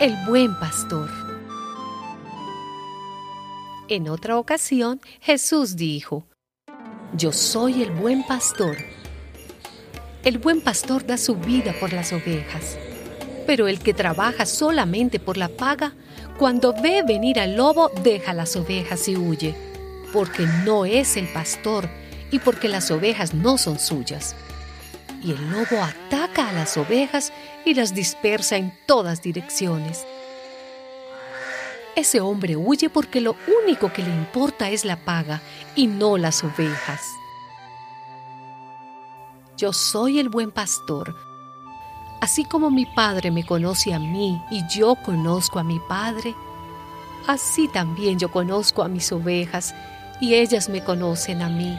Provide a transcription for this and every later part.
el buen pastor. En otra ocasión, Jesús dijo, Yo soy el buen pastor. El buen pastor da su vida por las ovejas, pero el que trabaja solamente por la paga, cuando ve venir al lobo, deja las ovejas y huye, porque no es el pastor y porque las ovejas no son suyas y el lobo ataca a las ovejas y las dispersa en todas direcciones. Ese hombre huye porque lo único que le importa es la paga y no las ovejas. Yo soy el buen pastor. Así como mi Padre me conoce a mí y yo conozco a mi Padre, así también yo conozco a mis ovejas y ellas me conocen a mí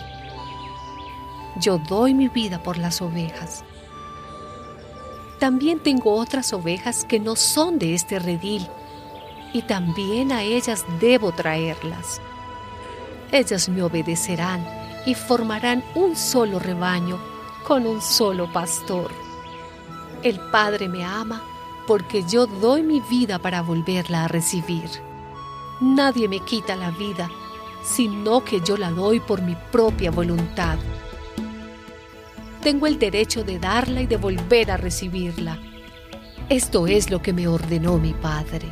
yo doy mi vida por las ovejas. También tengo otras ovejas que no son de este redil, y también a ellas debo traerlas. Ellas me obedecerán y formarán un solo rebaño con un solo pastor. El Padre me ama porque yo doy mi vida para volverla a recibir. Nadie me quita la vida, sino que yo la doy por mi propia voluntad tengo el derecho de darla y de volver a recibirla. Esto es lo que me ordenó mi Padre.